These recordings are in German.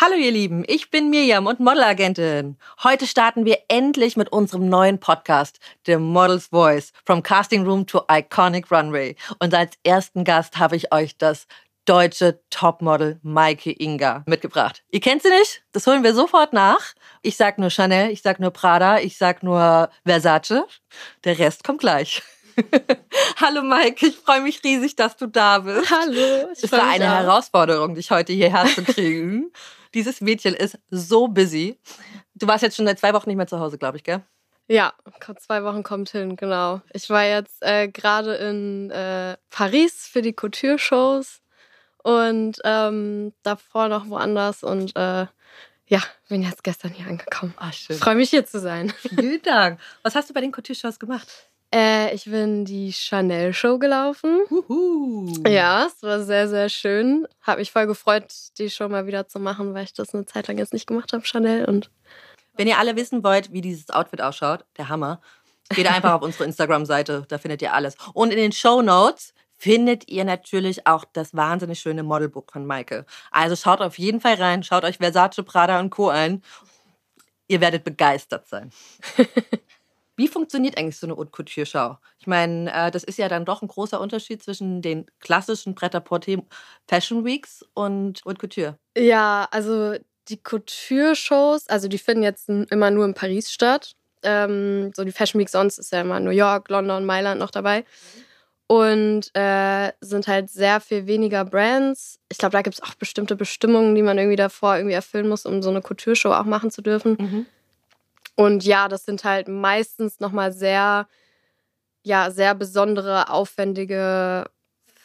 Hallo ihr Lieben, ich bin Mirjam und Modelagentin. Heute starten wir endlich mit unserem neuen Podcast, The Model's Voice, From Casting Room to Iconic Runway. Und als ersten Gast habe ich euch das deutsche Topmodel Maike Inga mitgebracht. Ihr kennt sie nicht? Das holen wir sofort nach. Ich sag nur Chanel, ich sag nur Prada, ich sag nur Versace. Der Rest kommt gleich. Hallo Maike, ich freue mich riesig, dass du da bist. Hallo. ich Es war eine auch. Herausforderung, dich heute hierher zu kriegen. Dieses Mädchen ist so busy. Du warst jetzt schon seit zwei Wochen nicht mehr zu Hause, glaube ich, gell? Ja, zwei Wochen kommt hin, genau. Ich war jetzt äh, gerade in äh, Paris für die Couture-Shows und ähm, davor noch woanders und äh, ja, bin jetzt gestern hier angekommen. Ah, schön. Freue mich hier zu sein. Vielen Dank. Was hast du bei den Couture-Shows gemacht? Äh, ich bin die Chanel-Show gelaufen. Huhu. Ja, es war sehr, sehr schön. Hab mich voll gefreut, die Show mal wieder zu machen, weil ich das eine Zeit lang jetzt nicht gemacht habe, Chanel. Und Wenn ihr alle wissen wollt, wie dieses Outfit ausschaut, der Hammer, geht einfach auf unsere Instagram-Seite, da findet ihr alles. Und in den Show Notes findet ihr natürlich auch das wahnsinnig schöne Modelbook von Maike. Also schaut auf jeden Fall rein, schaut euch Versace, Prada und Co. ein. Ihr werdet begeistert sein. Wie funktioniert eigentlich so eine Haute Couture-Show? Ich meine, äh, das ist ja dann doch ein großer Unterschied zwischen den klassischen Pret-à-Porter Fashion Weeks und Haute Couture. Ja, also die Couture-Shows, also die finden jetzt immer nur in Paris statt. Ähm, so die Fashion Week sonst ist ja immer New York, London, Mailand noch dabei. Und äh, sind halt sehr viel weniger Brands. Ich glaube, da gibt es auch bestimmte Bestimmungen, die man irgendwie davor irgendwie erfüllen muss, um so eine Couture-Show auch machen zu dürfen. Und ja, das sind halt meistens nochmal sehr, ja, sehr besondere, aufwendige,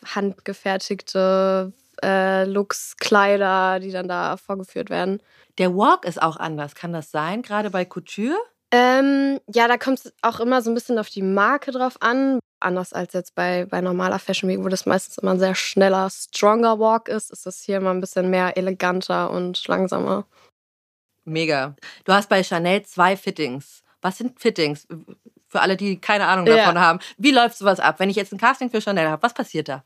handgefertigte äh, Looks, Kleider, die dann da vorgeführt werden. Der Walk ist auch anders. Kann das sein, gerade bei Couture? Ähm, ja, da kommt es auch immer so ein bisschen auf die Marke drauf an. Anders als jetzt bei, bei normaler Fashion Week, wo das meistens immer ein sehr schneller, stronger Walk ist, ist das hier immer ein bisschen mehr eleganter und langsamer. Mega. Du hast bei Chanel zwei Fittings. Was sind Fittings? Für alle, die keine Ahnung Ja. davon haben. Wie läuft sowas ab? Wenn ich jetzt ein Casting für Chanel habe, was passiert da?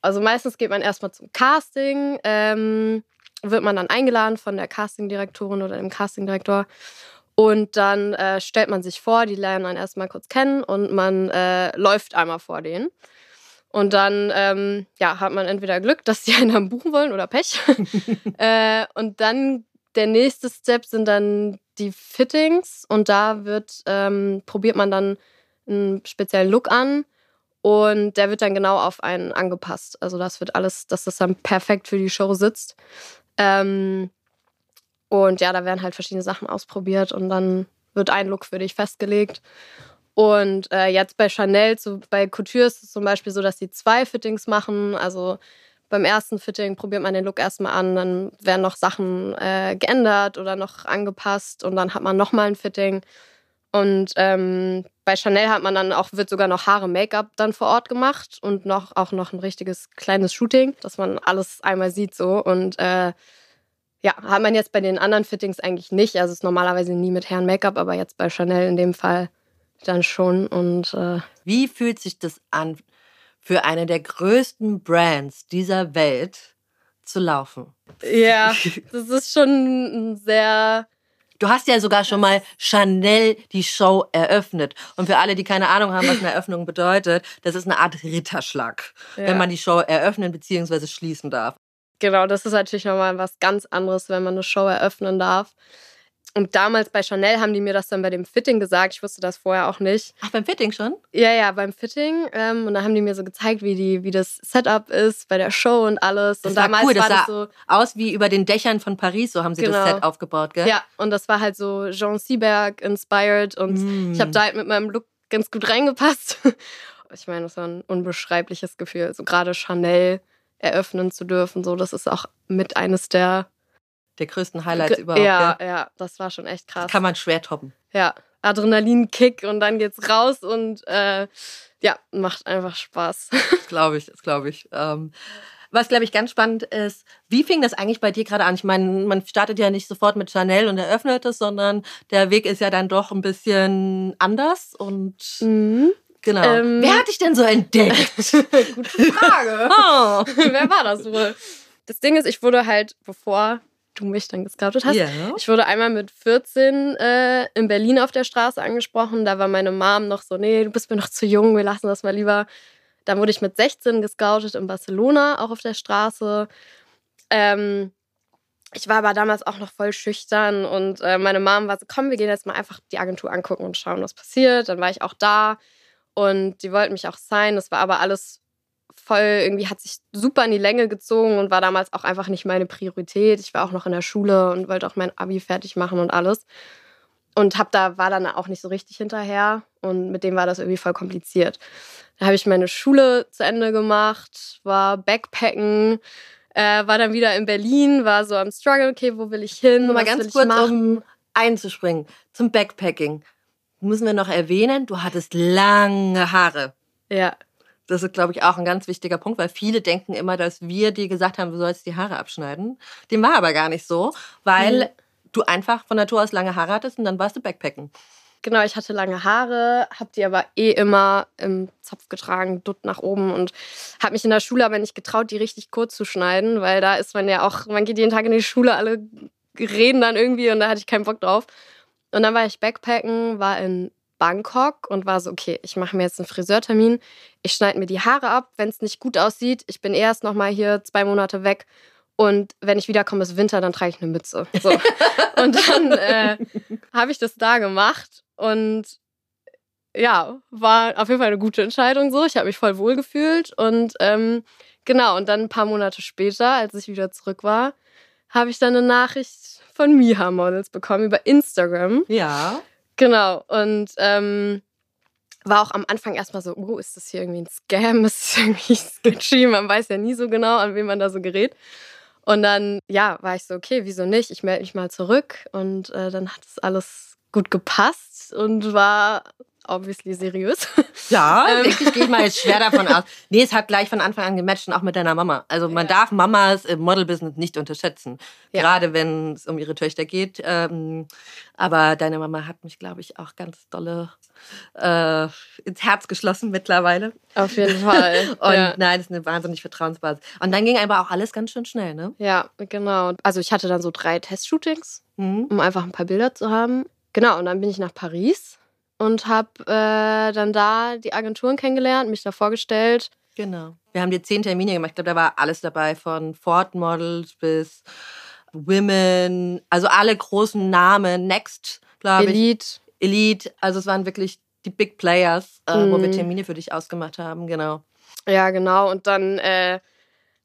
Also meistens geht man erstmal zum Casting, ähm, wird man dann eingeladen von der Castingdirektorin oder dem Castingdirektor. Und dann äh, stellt man sich vor, die lernen einen erstmal kurz kennen und man äh, läuft einmal vor denen. Und dann ähm, ja, hat man entweder Glück, dass die einen dann buchen wollen oder Pech. äh, und dann der nächste Step sind dann die Fittings. Und da wird, ähm, probiert man dann einen speziellen Look an. Und der wird dann genau auf einen angepasst. Also das wird alles, dass das dann perfekt für die Show sitzt. Ähm, und ja, da werden halt verschiedene Sachen ausprobiert und dann wird ein Look für dich festgelegt. Und äh, jetzt bei Chanel, so bei Couture ist es zum Beispiel so, dass sie zwei Fittings machen. Also beim ersten Fitting probiert man den Look erstmal an, dann werden noch Sachen äh, geändert oder noch angepasst und dann hat man nochmal ein Fitting. Und ähm, bei Chanel hat man dann auch, wird sogar noch Haare, Make-up dann vor Ort gemacht und noch, auch noch ein richtiges kleines Shooting, dass man alles einmal sieht so. Und äh, ja, hat man jetzt bei den anderen Fittings eigentlich nicht. Also es ist normalerweise nie mit Herren Make-up, aber jetzt bei Chanel in dem Fall dann schon. Und äh, Wie fühlt sich das an, für eine der größten Brands dieser Welt zu laufen? ja, das ist schon ein sehr Du hast ja sogar schon mal Chanel die Show eröffnet. Und für alle, die keine Ahnung haben, was eine Eröffnung bedeutet, das ist eine Art Ritterschlag, Ja. wenn man die Show eröffnen bzw. schließen darf. Genau, das ist natürlich nochmal was ganz anderes, wenn man eine Show eröffnen darf. Und damals bei Chanel haben die mir das dann bei dem Fitting gesagt. Ich wusste das vorher auch nicht. Ach, beim Fitting schon? Ja, ja, beim Fitting. Ähm, und dann haben die mir so gezeigt, wie, die, wie das Setup ist bei der Show und alles. Das und war damals cool, das war das so. aus wie über den Dächern von Paris, so haben sie das Genau. Set aufgebaut, gell? Ja, und das war halt so Jean Seberg inspired. Und Mm. ich habe da halt mit meinem Look ganz gut reingepasst. Ich meine, das war ein unbeschreibliches Gefühl. So gerade Chanel eröffnen zu dürfen, so das ist auch mit eines der Der größten Highlights überhaupt, ja, gell? ja, das war schon echt krass. Kann man schwer toppen. Ja, Adrenalinkick und dann geht's raus und äh, ja, macht einfach Spaß. Das glaube ich, das glaube ich. Ähm, Was, glaube ich, ganz spannend ist, wie fing das eigentlich bei dir gerade an? Ich meine, man startet ja nicht sofort mit Chanel und eröffnet es, sondern der Weg ist ja dann doch ein bisschen anders und Mhm. Genau. Ähm. Wer hat dich denn so entdeckt? Gute Frage. oh. Wer war das wohl? Das Ding ist, ich wurde halt, bevor du mich dann gescoutet hast, Ja. ich wurde einmal mit 14 äh, in Berlin auf der Straße angesprochen. Da war meine Mom noch so, nee, du bist mir noch zu jung, wir lassen das mal lieber. Dann wurde ich mit 16 gescoutet in Barcelona, auch auf der Straße. Ähm, ich war aber damals auch noch voll schüchtern und äh, meine Mom war so, komm, wir gehen jetzt mal einfach die Agentur angucken und schauen, was passiert. Dann war ich auch da und die wollten mich auch sein. Das war aber alles voll, irgendwie hat sich super in die Länge gezogen und war damals auch einfach nicht meine Priorität. Ich war auch noch in der Schule und wollte auch mein Abi fertig machen und alles. Und hab da, war dann auch nicht so richtig hinterher und mit dem war das irgendwie voll kompliziert. Da habe ich meine Schule zu Ende gemacht, war Backpacken, äh, war dann wieder in Berlin, war so am Struggle, okay, wo will ich hin? Nur mal ganz kurz, um einzuspringen. Zum Backpacking. Müssen wir noch erwähnen, du hattest lange Haare. Ja, Das ist, glaube ich, auch ein ganz wichtiger Punkt, weil viele denken immer, dass wir dir gesagt haben, du sollst die Haare abschneiden. Dem war aber gar nicht so, weil Mhm. du einfach von Natur aus lange Haare hattest und dann warst du Backpacken. Genau, ich hatte lange Haare, habe die aber eh immer im Zopf getragen, dutt nach oben und habe mich in der Schule aber nicht getraut, die richtig kurz zu schneiden, weil da ist man ja auch, man geht jeden Tag in die Schule, alle reden dann irgendwie und da hatte ich keinen Bock drauf. Und dann war ich Backpacken, war in Bangkok und war so, okay, ich mache mir jetzt einen Friseurtermin, ich schneide mir die Haare ab, wenn es nicht gut aussieht, ich bin erst noch mal hier zwei Monate weg und wenn ich wiederkomme, ist Winter, dann trage ich eine Mütze. So. und dann äh, habe ich das da gemacht und ja, war auf jeden Fall eine gute Entscheidung so. Ich habe mich voll wohl gefühlt und ähm, genau, und dann ein paar Monate später, als ich wieder zurück war, habe ich dann eine Nachricht von Miha Models bekommen über Instagram. Ja. Genau, und ähm, war auch am Anfang erstmal so, oh, ist das hier irgendwie ein Scam? Ist das irgendwie sketchy? Man weiß ja nie so genau, an wen man da so gerät. Und dann, ja, war ich so, okay, wieso nicht? Ich melde mich mal zurück. Und äh, dann hat es alles gut gepasst und war obviously seriös. Ja, Ähm. wirklich gehe ich mal jetzt schwer davon aus. Nee, es hat gleich von Anfang an gematcht und auch mit deiner Mama. Also man darf Mamas im Model-Business nicht unterschätzen. Ja. Gerade wenn es um ihre Töchter geht. Ähm, aber deine Mama hat mich, glaube ich, auch ganz dolle äh, ins Herz geschlossen mittlerweile. Auf jeden Fall. Und ja. nein, das ist eine wahnsinnig Vertrauensbasis. Und dann ging aber auch alles ganz schön schnell, ne? ja, genau. Also ich hatte dann so drei Testshootings. Mhm. um einfach ein paar Bilder zu haben. Genau, und dann bin ich nach Paris und habe äh, dann da die Agenturen kennengelernt, mich da vorgestellt. Genau. Wir haben dir zehn Termine gemacht. Ich glaube, da war alles dabei, von Ford Models bis Women, also alle großen Namen, Next, glaube ich. Elite. Elite, also es waren wirklich die Big Players, äh, wo wir Mhm. Termine für dich ausgemacht haben, genau. Ja, genau. Und dann äh,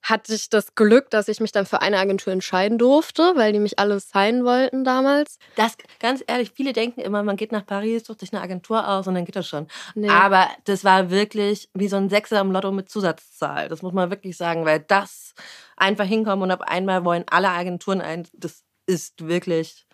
hatte ich das Glück, dass ich mich dann für eine Agentur entscheiden durfte, weil die mich alle sein wollten damals. Das, ganz ehrlich, viele denken immer, man geht nach Paris, sucht sich eine Agentur aus und dann geht das schon. Nee. Aber das war wirklich wie so ein Sechser im Lotto mit Zusatzzahl. Das muss man wirklich sagen, weil das einfach hinkommen und auf einmal wollen alle Agenturen ein, das ist wirklich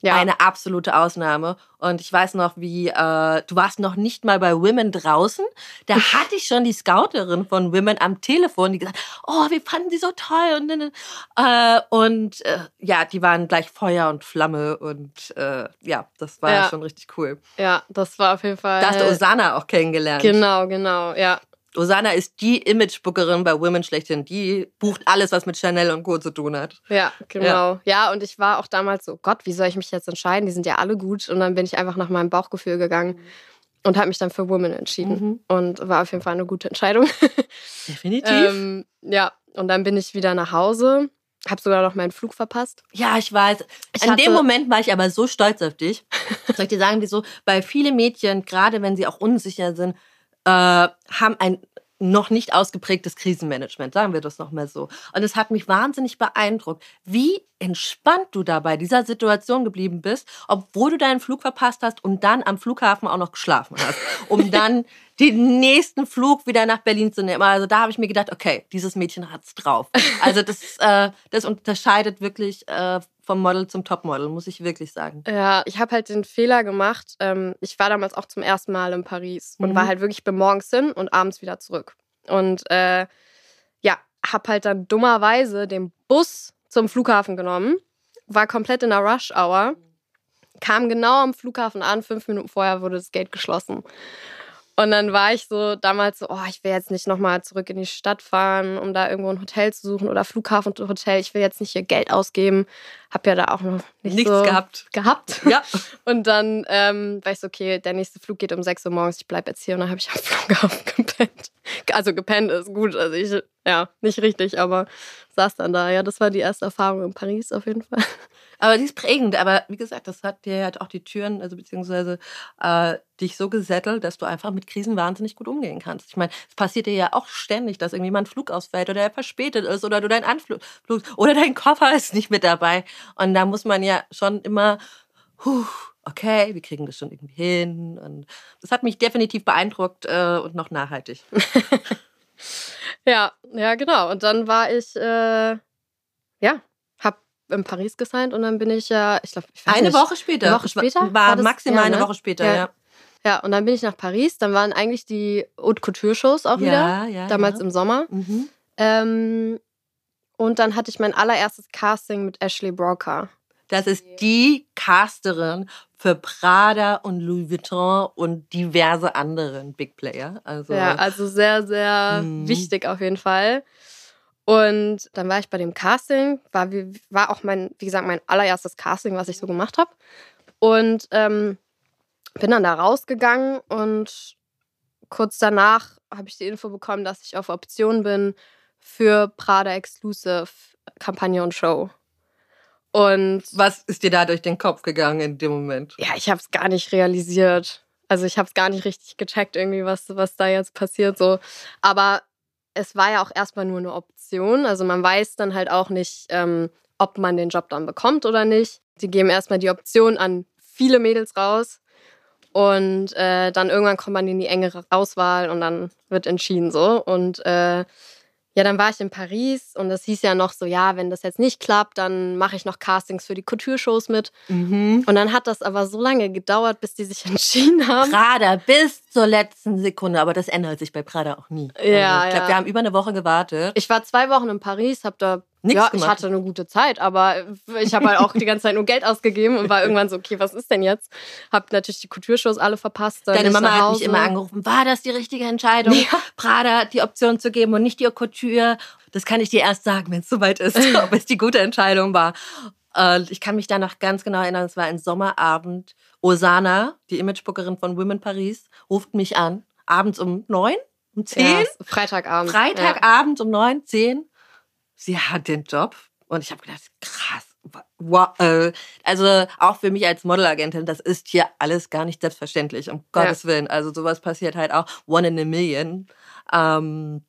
ja. eine absolute Ausnahme. Und ich weiß noch, wie, äh, du warst noch nicht mal bei Women draußen. Da hatte ich schon die Scouterin von Women am Telefon, die gesagt, oh, wir fanden sie so toll. Und, und, äh, und äh, ja, die waren gleich Feuer und Flamme. Und äh, ja, das war Ja. schon richtig cool. ja, das war auf jeden Fall. Da hast du Osana auch kennengelernt. Genau, genau, ja. Osana ist die Imagebookerin bei Women schlechthin. Die bucht alles, was mit Chanel und Co. zu tun hat. Ja, genau. Ja. und ich war auch damals so, Gott, wie soll ich mich jetzt entscheiden? Die sind ja alle gut. Und dann bin ich einfach nach meinem Bauchgefühl gegangen und habe mich dann für Women entschieden. Mhm. Und war auf jeden Fall eine gute Entscheidung. Definitiv. ähm, ja, und dann bin ich wieder nach Hause. Habe sogar noch meinen Flug verpasst. Ja, ich weiß. Ich In dem Moment war ich aber so stolz auf dich. Soll ich dir sagen, wieso? Weil viele Mädchen, gerade wenn sie auch unsicher sind, äh, haben ein noch nicht ausgeprägtes Krisenmanagement, sagen wir das nochmal so. Und es hat mich wahnsinnig beeindruckt, wie entspannt du da bei dieser Situation geblieben bist, obwohl du deinen Flug verpasst hast und dann am Flughafen auch noch geschlafen hast, um dann den nächsten Flug wieder nach Berlin zu nehmen. Also da habe ich mir gedacht, okay, dieses Mädchen hat's drauf. Also das, äh, das unterscheidet wirklich äh, vom Model zum Topmodel, muss ich wirklich sagen. Ja, ich habe halt den Fehler gemacht. Ähm, ich war damals auch zum ersten Mal in Paris und Mhm. war halt wirklich morgens hin und abends wieder zurück. Und äh, ja, habe halt dann dummerweise den Bus zum Flughafen genommen, war komplett in der Rush Hour, kam genau am Flughafen an, fünf Minuten vorher wurde das Gate geschlossen. Und dann war ich so damals so, oh, ich will jetzt nicht nochmal zurück in die Stadt fahren, um da irgendwo ein Hotel zu suchen oder Flughafen und Hotel. Ich will jetzt nicht hier Geld ausgeben. Hab ja da auch noch nicht Nichts so gehabt. gehabt. Ja. Und dann ähm, war ich so, okay, der nächste Flug geht um 6 Uhr morgens, ich bleib jetzt hier. Und dann habe ich am Flughafen gepennt. Also gepennt ist gut, also ich, ja, nicht richtig, aber saß dann da. Ja, das war die erste Erfahrung in Paris auf jeden Fall. Aber die ist prägend. Aber wie gesagt, das hat dir halt auch die Türen, also beziehungsweise äh, dich so gesettelt, dass du einfach mit Krisen wahnsinnig gut umgehen kannst. Ich meine, es passiert dir ja auch ständig, dass irgendwie mal ein Flug ausfällt oder er verspätet ist oder du dein Anflug oder dein Koffer ist nicht mit dabei. Und da muss man ja schon immer, huh, okay, wir kriegen das schon irgendwie hin. Und das hat mich definitiv beeindruckt äh, und noch nachhaltig. Ja, ja, genau. Und dann war ich, äh, ja, hab in Paris gesigned und dann bin ich ja, ich glaube, Eine Woche später. Eine Woche später? War, War das- maximal ja, eine ne? Woche später, Ja. ja. Ja, und dann bin ich nach Paris. Dann waren eigentlich die Haute Couture-Shows auch wieder. Ja, ja. Damals im Sommer. Mhm. Ähm, und dann hatte ich mein allererstes Casting mit Ashley Broker. Das ist die Casterin für Prada und Louis Vuitton und diverse anderen Big Player. Also Ja, also sehr, sehr Mhm. wichtig auf jeden Fall. Und dann war ich bei dem Casting, war, wie- war auch mein, wie gesagt, mein allererstes Casting, was ich so gemacht habe. Und ähm, bin dann da rausgegangen und kurz danach habe ich die Info bekommen, dass ich auf Option bin für Prada Exclusive Kampagne und Show. Und was ist dir da durch den Kopf gegangen in dem Moment? ja, ich habe es gar nicht realisiert. Also ich habe es gar nicht richtig gecheckt, irgendwie, was, was da jetzt passiert. So. Aber es war ja auch erstmal nur eine Option. Also man weiß dann halt auch nicht, ähm, ob man den Job dann bekommt oder nicht. Die geben erstmal die Option an viele Mädels raus. Und äh, dann irgendwann kommt man in die engere Auswahl und dann wird entschieden so. Und äh, ja, dann war ich in Paris und es hieß ja noch so, ja, wenn das jetzt nicht klappt, dann mache ich noch Castings für die Couture-Shows mit. Mhm. Und dann hat das aber so lange gedauert, bis die sich entschieden haben. Prada bis zur letzten Sekunde, aber das ändert sich bei Prada auch nie. Ja, also, ich glaube, ja. wir haben über eine Woche gewartet. Ich war zwei Wochen in Paris, habe da Nix ja, ich gemacht. hatte eine gute Zeit, aber ich habe halt auch die ganze Zeit nur Geld ausgegeben und war irgendwann so, okay, was ist denn jetzt? Hab natürlich die Couture-Shows alle verpasst. Deine ich Mama hat mich immer angerufen, war das die richtige Entscheidung, Ja. Prada die Option zu geben und nicht die Couture? Das kann ich dir erst sagen, wenn es soweit ist, ob es die gute Entscheidung war. Äh, Ich kann mich da noch ganz genau erinnern, es war ein Sommerabend. Osana, die Imagebookerin von Women Paris, ruft mich an, abends um neun, um zehn, Ja, Freitagabend. Ja. Freitagabend um neun, zehn. Sie hat den Job. Und ich habe gedacht, krass. Wow. äh, Also auch für mich als Modelagentin, das ist hier alles gar nicht selbstverständlich, um Gottes Willen. Also sowas passiert halt auch one in a million. Ähm,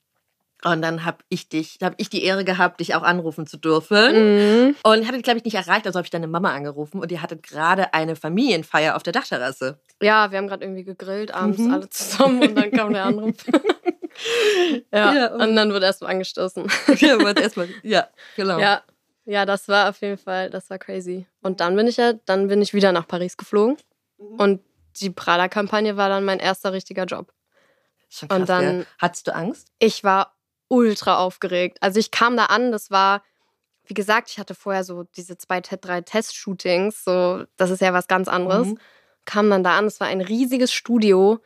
und dann habe ich dich, habe ich die Ehre gehabt, dich auch anrufen zu dürfen. Mhm. Und hatte, glaube ich, nicht erreicht, also habe ich deine Mama angerufen und ihr hattet gerade eine Familienfeier auf der Dachterrasse. Ja, wir haben gerade irgendwie gegrillt abends Mhm. alle zusammen und dann kam der Anruf. ja, Ja, und- und dann wird erst mal angestoßen. ja, warte, erstmal. ja, genau. Ja, ja, das war auf jeden Fall, das war crazy. Und dann bin ich ja, dann bin ich wieder nach Paris geflogen Mhm. und die Prada-Kampagne war dann mein erster richtiger Job. Schon krass, Und dann- ja. Hattest du Angst? Ich war ultra aufgeregt. Also ich kam da an, das war, wie gesagt, ich hatte vorher so diese zwei, drei Test-Shootings, so, das ist ja was ganz anderes. Mhm. Kam dann da an, es war ein riesiges Studio,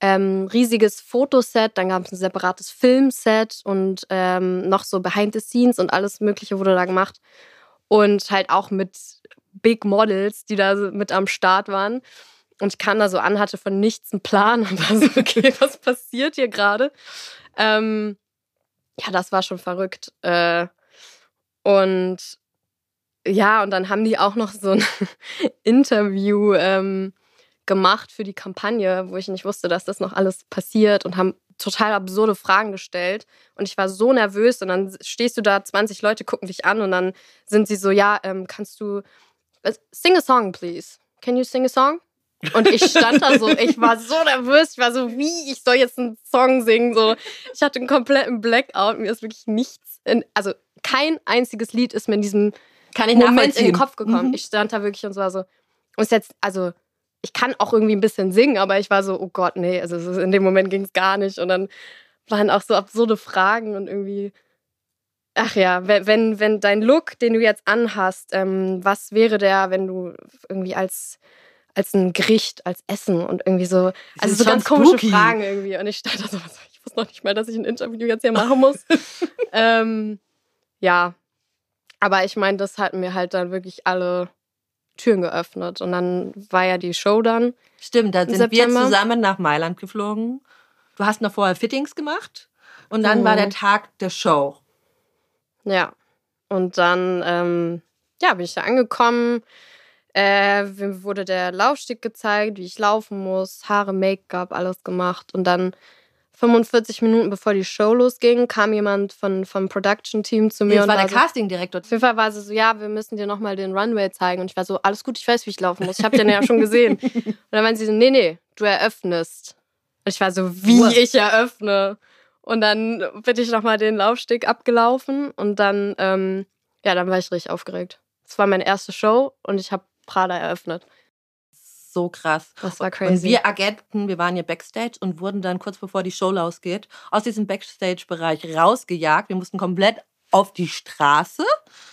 ähm, riesiges Fotoset, dann gab es ein separates Filmset und ähm, noch so Behind the Scenes und alles Mögliche wurde da gemacht. Und halt auch mit Big Models, die da mit am Start waren. Und ich kam da so an, hatte von nichts einen Plan und war so, okay, was passiert hier gerade? Ähm, ja, das war schon verrückt. Äh, und ja, und dann haben die auch noch so ein Interview ähm, gemacht für die Kampagne, wo ich nicht wusste, dass das noch alles passiert und haben total absurde Fragen gestellt. Und ich war so nervös und dann stehst du da, 20 Leute gucken dich an und dann sind sie so, ja, ähm, kannst du, äh, sing a song, please. Can you sing a song? Und ich stand da so, ich war so nervös, ich war so, wie, ich soll jetzt einen Song singen, so. Ich hatte einen kompletten Blackout, mir ist wirklich nichts, in, also kein einziges Lied ist mir in diesem Moment in den Kopf gekommen. Mhm. Ich stand da wirklich und war so, und ist jetzt, also, ich kann auch irgendwie ein bisschen singen, aber ich war so, oh Gott, nee, also in dem Moment ging es gar nicht. Und dann waren auch so absurde Fragen und irgendwie, Ach ja, wenn, wenn, dein Look, den du jetzt anhast, ähm, was wäre der, wenn du irgendwie als, als ein Gericht, als Essen und irgendwie so, also so ganz komische spooky. Fragen irgendwie. Und ich dachte so, ich wusste noch nicht mal, dass ich ein Interview jetzt hier machen muss. ähm, ja, aber ich meine, das hat mir halt dann wirklich alle Türen geöffnet. Und dann war ja die Show dann. Stimmt, da sind wir September. zusammen nach Mailand geflogen. Du hast noch vorher Fittings gemacht und dann Mhm. war der Tag der Show. Ja. Und dann, ähm, ja, bin ich da angekommen. Äh, mir wurde der Laufsteg gezeigt, wie ich laufen muss, Haare, Make-up, alles gemacht. Und dann 45 Minuten bevor die Show losging, kam jemand von, vom Production-Team zu mir Das und war der so, Castingdirektor. auf jeden Fall war sie so, ja, wir müssen dir nochmal den Runway zeigen. Und ich war so, alles gut, ich weiß, wie ich laufen muss. Ich habe den ja schon gesehen. Und dann meinte sie so, nee, nee, du eröffnest. Und ich war so, wie What? ich eröffne. Und dann bin ich nochmal den Laufsteg abgelaufen und dann, ähm, ja, dann war ich richtig aufgeregt. Es war meine erste Show und ich habe Prada eröffnet. So krass. Das war Und crazy. wir Agenten, wir waren hier Backstage und wurden dann kurz bevor die Show losgeht, aus diesem Backstage-Bereich rausgejagt. Wir mussten komplett auf die Straße.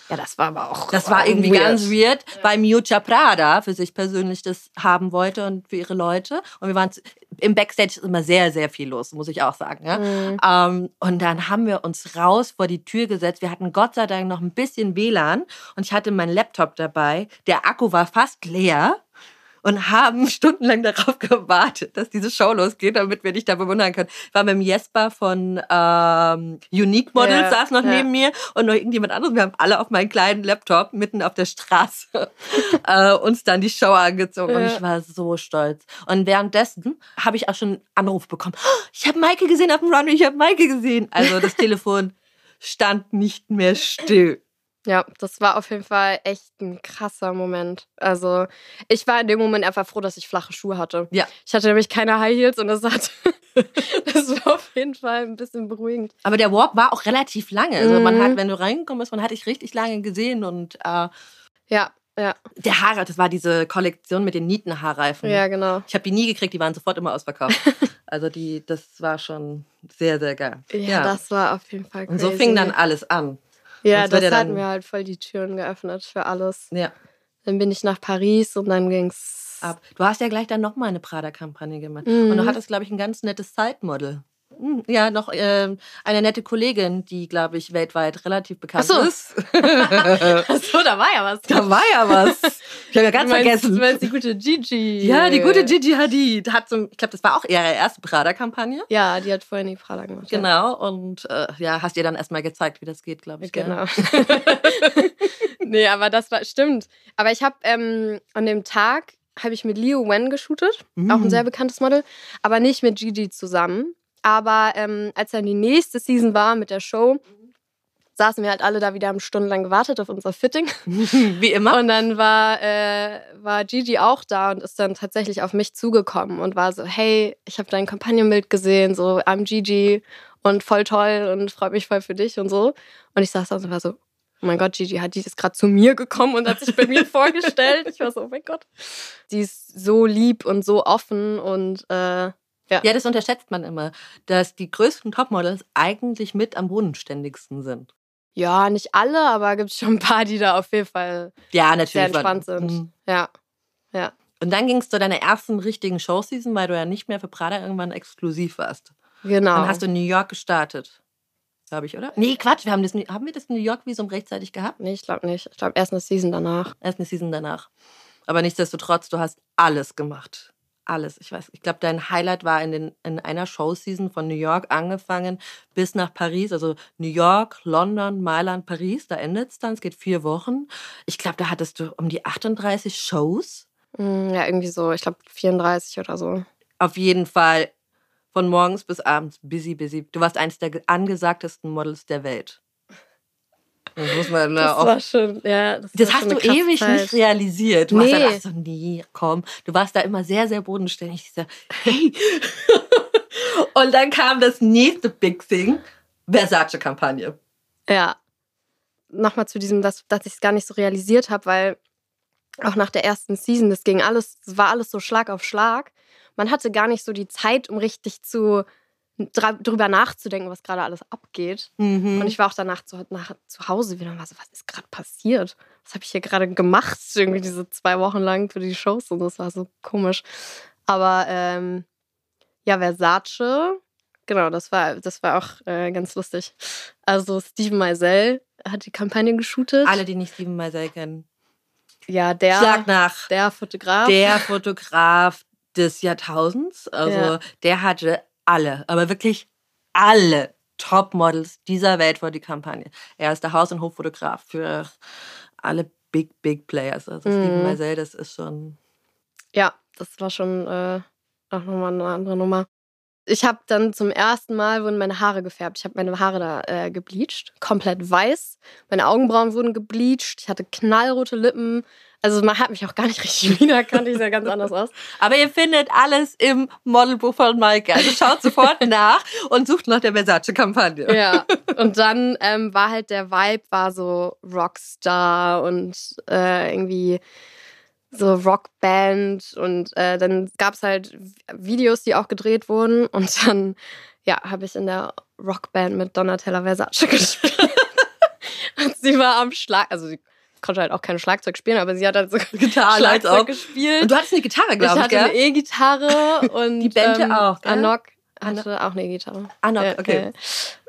ja, das war aber auch. Das war irgendwie ganz weird, weil Miuccia Prada für sich persönlich das haben wollte und für ihre Leute. Und wir waren im Backstage ist immer sehr, sehr viel los, muss ich auch sagen. Ja? Mhm. Ähm, und dann haben wir uns raus vor die Tür gesetzt. Wir hatten Gott sei Dank noch ein bisschen WLAN und ich hatte meinen Laptop dabei. Der Akku war fast leer und haben stundenlang darauf gewartet, dass diese Show losgeht, damit wir dich da bewundern können. Ich war mit dem Jesper von ähm, Unique Models, Ja, saß noch ja. neben mir und noch irgendjemand anderes. Wir haben alle auf meinen kleinen Laptop mitten auf der Straße äh, uns dann die Show angezogen und Ja. ich war so stolz. Und währenddessen habe ich auch schon einen Anruf bekommen. "Oh, Ich habe Maike gesehen auf dem Runway, ich habe Maike gesehen. Also das Telefon stand nicht mehr still. Ja, das war auf jeden Fall echt ein krasser Moment. Also, ich war in dem Moment einfach froh, dass ich flache Schuhe hatte. Ja. Ich hatte nämlich keine High Heels und das hat. das war auf jeden Fall ein bisschen beruhigend. Aber der Walk war auch relativ lange. Also man Mhm. hat, wenn du reingekommen bist, man hat dich richtig lange gesehen und äh, Ja, ja, der Haare, das war diese Kollektion mit den Nietenhaarreifen. ja, genau. Ich habe die nie gekriegt, die waren sofort immer ausverkauft. also die, das war schon sehr, sehr geil. Ja, das war auf jeden Fall crazy. und so fing dann alles an. Ja, das ja hat mir halt voll die Türen geöffnet für alles. Ja. Dann bin ich nach Paris und dann ging's Ab. Du hast ja gleich dann nochmal eine Prada-Kampagne gemacht. Mhm. Und du hattest, glaube ich, ein ganz nettes Side-Model. Hm, Ja, noch ähm, eine nette Kollegin, die, glaube ich, weltweit relativ bekannt Ach so. ist. Achso, da war ja was. da war ja was. Ich habe ja ganz Du meinst- vergessen. Du meinst die gute Gigi. Ja, die gute Gigi Hadid hat so, ich glaube, das war auch ihre erste Prada-Kampagne. Ja, die hat vorhin die Prada gemacht. ja. Genau. Und äh, ja, hast ihr dann erstmal gezeigt, wie das geht, glaube ich. Genau. nee, aber das war stimmt. Aber ich habe ähm, an dem Tag habe ich mit Leo Wen geshootet, auch ein Mhm. sehr bekanntes Model, aber nicht mit Gigi zusammen. Aber ähm, als dann die nächste Season war mit der Show, saßen wir halt alle da wieder haben stundenlang gewartet auf unser Fitting. Wie immer. Und dann war, äh, war Gigi auch da und ist dann tatsächlich auf mich zugekommen und war so, hey, ich habe dein Kampagnenbild gesehen, so, I'm Gigi und voll toll und freut mich voll für dich und so. Und ich saß da und war so, oh mein Gott, Gigi hat die ist gerade zu mir gekommen und hat sich bei mir vorgestellt. Ich war so, oh mein Gott. Die ist so lieb und so offen und äh, Ja, das unterschätzt man immer, dass die größten Topmodels eigentlich mit am bodenständigsten sind. ja, nicht alle, aber gibt schon ein paar, die da auf jeden Fall Ja, sehr entspannt war- sind. Mhm. Ja. Ja. Und dann ging es zu deiner ersten richtigen Showseason, weil du ja nicht mehr für Prada irgendwann exklusiv warst. Genau. Dann hast du in New York gestartet. Glaube ich, oder? Nee, Quatsch. Wir haben, das, haben wir das New York-Visum rechtzeitig gehabt? nee, ich glaube nicht. Ich glaube erst eine Season danach. Erst eine Season danach. Aber nichtsdestotrotz, du hast alles gemacht. Alles. Ich weiß, ich glaube, dein Highlight war in, den, in einer Showseason von New York angefangen bis nach Paris. Also New York, London, Mailand, Paris. Da endet es dann. Es geht vier Wochen. Ich glaube, da hattest du um die 38 Shows. Mm, Ja, irgendwie so, ich glaube 34 oder so. Auf jeden Fall von morgens bis abends busy, busy. Du warst eines der angesagtesten Models der Welt. Das muss man na, auch war schon, ja. Das, Das war hast schon du ewig Zeit. nicht realisiert. Du Nee. warst dann, ach so, nee, komm. Du warst da immer sehr, sehr bodenständig. Ich so, hey. Und dann kam das nächste Big Thing, Versace-Kampagne. Ja. Nochmal zu diesem, dass, dass ich es gar nicht so realisiert habe, weil auch nach der ersten Season, das ging alles, es war alles so Schlag auf Schlag. Man hatte gar nicht so die Zeit, um richtig zu drüber nachzudenken, was gerade alles abgeht. Mhm. Und ich war auch danach zu, nach, zu Hause wieder und war so, was ist gerade passiert? Was habe ich hier gerade gemacht? Irgendwie diese zwei Wochen lang für die Shows und das war so komisch. Aber ähm, ja, Versace, genau, das war, das war auch äh, ganz lustig. Also Steven Meisel hat die Kampagne geshootet. Alle, die nicht Steven Meisel kennen. ja, der, Schlag nach. der Fotograf. Der Fotograf des Jahrtausends. Also Ja. der hatte alle, aber wirklich alle Topmodels dieser Welt vor die Kampagne. Er ist der Haus- und Hoffotograf für alle Big, Big Players. Also Steven Mhm. Meisel, das ist schon. Ja, das war schon äh, auch nochmal eine andere Nummer. Ich habe dann zum ersten Mal wurden meine Haare gefärbt. Ich habe meine Haare da äh, gebleached, komplett weiß. Meine Augenbrauen wurden gebleached. Ich hatte knallrote Lippen. Also man hat mich auch gar nicht richtig wiedererkannt. Ich sah ganz anders aus. Aber ihr findet alles im Modelbuch von Maike. Also schaut sofort nach und sucht nach der Versace-Kampagne. Ja. Und dann ähm, war halt der Vibe war so Rockstar und äh, irgendwie so Rockband und äh, dann gab es halt Videos, die auch gedreht wurden und dann ja habe ich in der Rockband mit Donatella Versace gespielt. und sie war am Schlag, also sie konnte halt auch kein Schlagzeug spielen, aber sie hat halt so Gitarre Schlagzeug auch. gespielt. Und du hattest eine Gitarre, ich glaube ich, hatte gell? eine E-Gitarre und Die Bente ähm, auch, gell? Anok hatte auch eine E-Gitarre. Anok, Ja, okay.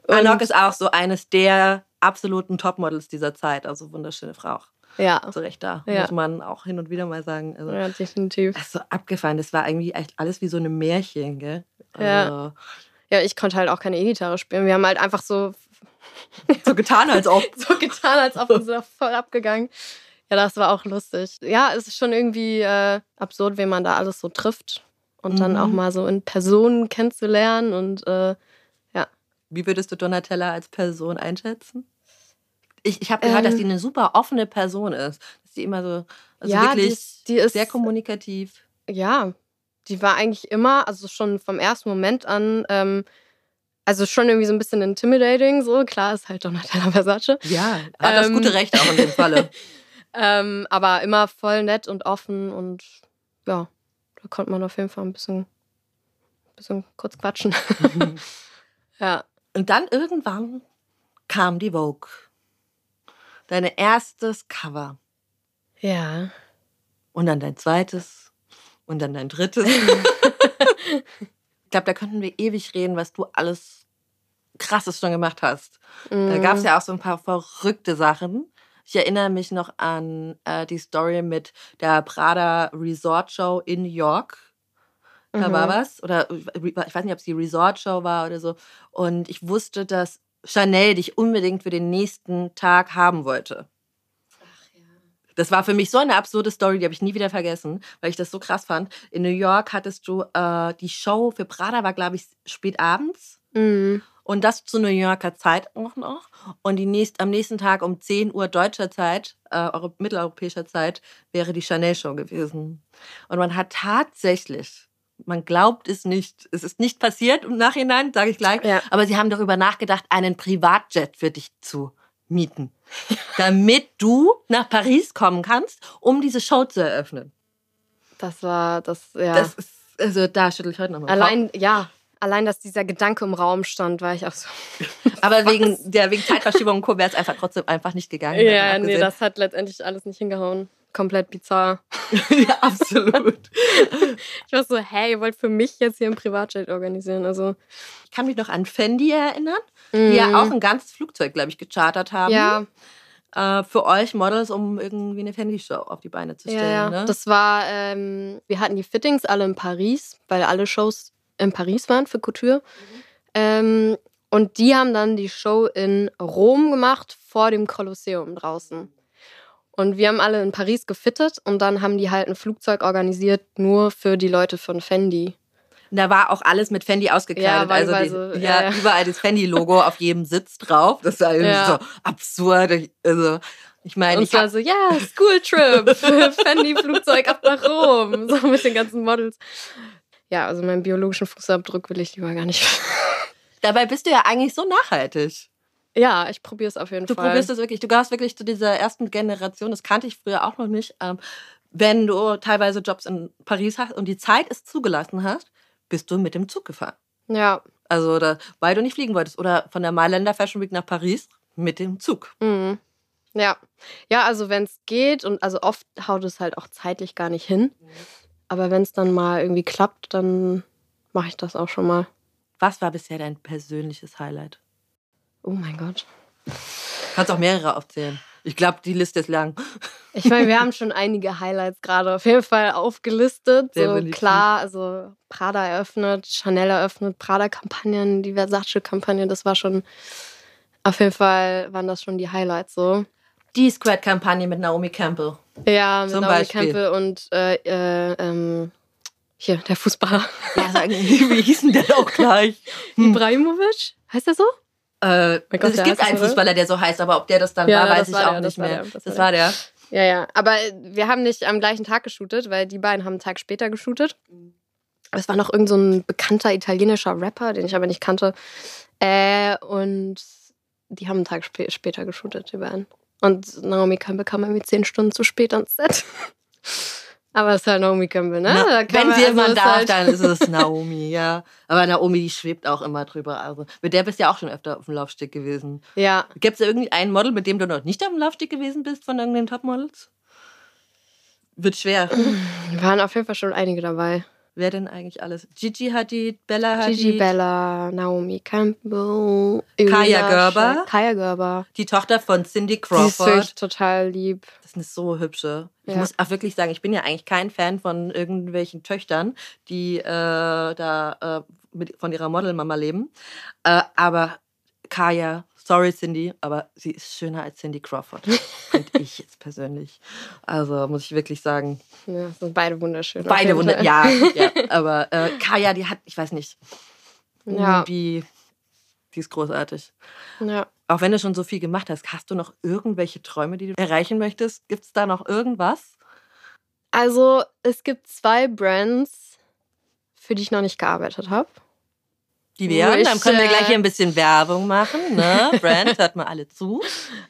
Und- Anok ist auch so eines der absoluten Topmodels dieser Zeit. Also wunderschöne Frau. Ja, Zu Recht da, Ja. muss man auch hin und wieder mal sagen. Also, ja, definitiv. Das ist so abgefahren. Das war irgendwie echt alles wie so eine Märchen, gell? Ja. Also, Ja, ich konnte halt auch keine E-Gitarre spielen. Wir haben halt einfach so, so getan, als ob. so getan, als ob uns da voll abgegangen. Ja, das war auch lustig. Ja, es ist schon irgendwie äh, absurd, wen man da alles so trifft. Und dann Mhm. auch mal so in Personen kennenzulernen. Und äh, Wie würdest du Donatella als Person einschätzen? Ich, ich habe gehört, Ähm. dass sie eine super offene Person ist. Dass sie immer so, also Ja, die wirklich ist- die ist- sehr kommunikativ. ja, die war eigentlich immer, also schon vom ersten Moment an, ähm, also schon irgendwie so ein bisschen intimidating. So, klar ist halt Donatella Versace. Ja, hat das Ähm. gute Recht auch in dem Falle. Ähm, aber immer voll nett und offen und ja, da konnte man auf jeden Fall ein bisschen, bisschen kurz quatschen. ja. Und dann irgendwann kam die Vogue. Dein erstes Cover. Ja. Und dann dein zweites. Und dann dein drittes. Ich glaube, da könnten wir ewig reden, was du alles Krasses schon gemacht hast. Da Mhm. gab es ja auch so ein paar verrückte Sachen. Ich erinnere mich noch an äh, die Story mit der Prada Resort Show in New York. Da Mhm. war was. Oder ich weiß nicht, ob es die Resort Show war oder so. Und ich wusste, dass Chanel dich unbedingt für den nächsten Tag haben wollte. Das war für mich so eine absurde Story, die habe ich nie wieder vergessen, weil ich das so krass fand. In New York hattest du äh, die Show für Prada, war glaube ich spät abends. Mhm. Und das zu New Yorker Zeit auch noch. Und die nächst, am nächsten Tag um 10 Uhr deutscher Zeit, äh, euro- mitteleuropäischer Zeit, wäre die Chanel-Show gewesen. Und man hat tatsächlich, man glaubt es nicht, es ist nicht passiert im Nachhinein, sage ich gleich, Ja. aber sie haben darüber nachgedacht, einen Privatjet für dich zu mieten. damit du nach Paris kommen kannst, um diese Show zu eröffnen. Das war das, ja. Das ist, also da schüttel ich heute nochmal. allein, ja, allein, dass dieser Gedanke im Raum stand, war ich auch so. Aber wegen, der, wegen Zeitverschiebung und Co. wäre es einfach trotzdem einfach nicht gegangen. Ja, nee, das hat letztendlich alles nicht hingehauen. Komplett bizarr. ja, absolut. Ich war so, hey, ihr wollt für mich jetzt hier ein Privatjet organisieren. Also, Ich kann mich noch an Fendi erinnern, die ja auch ein ganzes Flugzeug, glaube ich, gechartert haben. Mhm. ja, Äh, für euch Models, um irgendwie eine Fendi-Show auf die Beine zu Ja, stellen. ja. Ne? Das war, ähm, wir hatten die Fittings alle in Paris, weil alle Shows in Paris waren für Couture. Ähm, und die haben dann die Show in Rom gemacht, vor dem Kolosseum draußen. Und wir haben alle in Paris gefittet und dann haben die halt ein Flugzeug organisiert, nur für die Leute von Fendi. Und da war auch alles mit Fendi ausgekleidet. Ja, also überall die, so, ja, ja, überall das Fendi-Logo auf jedem Sitz drauf. Das war irgendwie Ja. so absurd. Also, ich meine, Und ich war so, ja, Schooltrip, Fendi-Flugzeug ab nach Rom, so mit den ganzen Models. Ja, also meinen biologischen Fußabdruck will ich lieber gar nicht. dabei bist du ja eigentlich so nachhaltig. Ja, ich probiere es auf jeden Du Fall. probierst es wirklich. Du gehörst wirklich zu dieser ersten Generation. Das kannte ich früher auch noch nicht. Ähm, wenn du teilweise Jobs in Paris hast und die Zeit es zugelassen hast, bist du mit dem Zug gefahren. Ja, Also, da, weil du nicht fliegen wolltest. Oder von der Mailänder Fashion Week nach Paris mit dem Zug. Mhm. Ja. Ja, also wenn es geht und also oft haut es halt auch zeitlich gar nicht hin. Aber wenn es dann mal irgendwie klappt, dann mache ich das auch schon mal. Was war bisher dein persönliches Highlight? Oh mein Gott. Kannst auch mehrere aufzählen. Ich glaube, die Liste ist lang. Ich meine, wir haben schon einige Highlights gerade auf jeden Fall aufgelistet. So Definitiv. klar, also Prada eröffnet, Chanel eröffnet, Prada-Kampagnen, die Versace-Kampagne, das war schon auf jeden Fall waren das schon die Highlights so. Die Squad-Kampagne mit Naomi Campbell. Ja, mit Zum Naomi Beispiel. Campbell und äh, äh, ähm, hier, der Fußballer. Ja, sagen, wie hieß denn der auch gleich? Ibrahimovic? Heißt der so? Äh, Gott, es der gibt einen? Fußballer, der so heißt, aber ob der das dann Ja, war, weiß ich war auch der, nicht das war mehr. der, das das war war der. Ja, ja. Aber äh, wir haben nicht am gleichen Tag geshootet, weil die beiden haben einen Tag später geshootet. Es war noch irgend so ein bekannter italienischer Rapper, den ich aber nicht kannte. Äh, und die haben einen Tag spä später geshootet, die beiden. Und Naomi Campbell kam irgendwie zehn Stunden zu spät ans Set. Aber es ist halt Naomi Campbell, ne? Na, Da wenn sie also jemand ist darf, halt- dann ist es Naomi, ja. Aber Naomi, die schwebt auch immer drüber. Also, mit der bist du ja auch schon öfter auf dem Laufsteg gewesen. Ja, Gibt es irgendwie ein Model, mit dem du noch nicht auf dem Laufsteg gewesen bist von irgendeinen Topmodels? Wird schwer. waren auf jeden Fall schon einige dabei. Wer denn eigentlich alles? Gigi Hadid, Bella Hadid, Gigi Bella, Naomi Campbell, Kaya Irina Gerber. Shayk- Kaya Gerber. die Tochter von Cindy ist Crawford. wirklich total lieb. Das ist eine so hübsche. Ich Ja. muss auch wirklich sagen, ich bin ja eigentlich kein Fan von irgendwelchen Töchtern, die äh, da äh, mit, von ihrer Modelmama leben. Äh, aber Kaya, sorry Cindy, aber sie ist schöner als Cindy Crawford. Finde ich jetzt persönlich. Also muss ich wirklich sagen, Ja, sind beide wunderschön. beide jeden Wunder. Fall. Ja, ja, aber äh, Kaya, die hat, ich weiß nicht, Ja. irgendwie, die ist großartig. ja. Auch wenn du schon so viel gemacht hast, hast du noch irgendwelche Träume, die du erreichen möchtest? Gibt es da noch irgendwas? Also, es gibt zwei Brands, für die ich noch nicht gearbeitet habe. Die wären, dann können wir gleich hier ein bisschen Werbung machen. Ne? Brand, hört mal alle zu.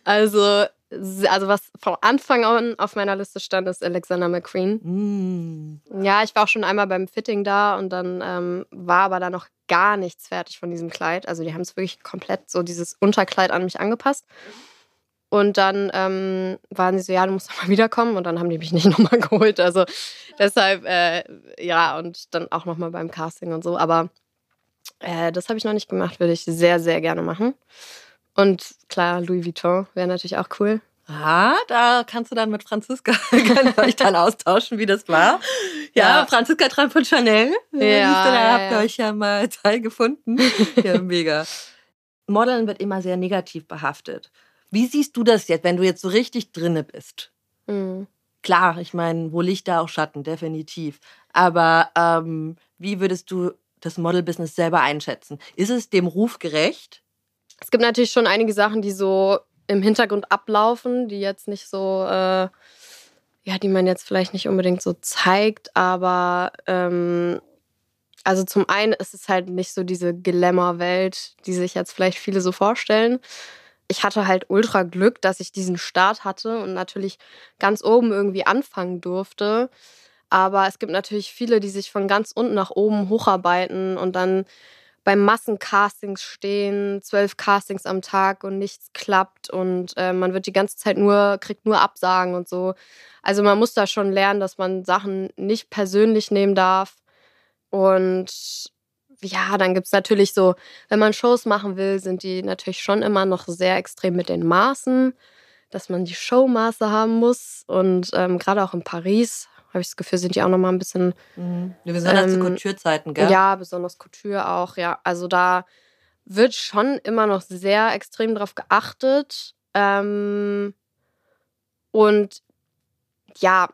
Also, also was von Anfang an auf meiner Liste stand, ist Alexander McQueen. Mm. Ja, ich war auch schon einmal beim Fitting da und dann ähm, war aber da noch gar nichts fertig von diesem Kleid. Also die haben es wirklich komplett so dieses Unterkleid an mich angepasst. Und dann ähm, waren sie so, ja, du musst noch mal wiederkommen. Und dann haben die mich nicht nochmal geholt. Also deshalb, äh, ja, und dann auch nochmal beim Casting und so. Aber äh, das habe ich noch nicht gemacht, würde ich sehr, sehr gerne machen. Und klar, Louis Vuitton wäre natürlich auch cool. Ah, da kannst du dann mit Franziska euch dann austauschen, wie das war. Ja, Ja. Franziska Tran von Chanel. Ja, da ja, habt ihr ja. euch ja mal Teil gefunden. Ja, mega. Modeln wird immer sehr negativ behaftet. Wie siehst du das jetzt, wenn du jetzt so richtig drinne bist? Mhm. Klar, ich meine, wo Licht da auch Schatten, definitiv. Aber ähm, wie würdest du das Model-Business selber einschätzen? Ist es dem Ruf gerecht? Es gibt natürlich schon einige Sachen, die so im Hintergrund ablaufen, die jetzt nicht so, äh, ja, die man jetzt vielleicht nicht unbedingt so zeigt, aber ähm, also zum einen ist es halt nicht so diese Glamour-Welt, die sich jetzt vielleicht viele so vorstellen. Ich hatte halt ultra Glück, dass ich diesen Start hatte und natürlich ganz oben irgendwie anfangen durfte. Aber es gibt natürlich viele, die sich von ganz unten nach oben hocharbeiten und dann bei Massencastings stehen, zwölf Castings am Tag und nichts klappt und äh, man wird die ganze Zeit nur, kriegt nur Absagen und so. Also man muss da schon lernen, dass man Sachen nicht persönlich nehmen darf. Und ja, dann gibt es natürlich so, wenn man Shows machen will, sind die natürlich schon immer noch sehr extrem mit den Maßen, dass man die Showmaße haben muss. Und ähm, gerade auch in Paris habe ich das Gefühl, sind die auch noch mal ein bisschen Mhm. Wir sind ähm, zu Couture-Zeiten, gell? ja, besonders Couture auch, ja. Also da wird schon immer noch sehr extrem drauf geachtet. Ähm, und ja,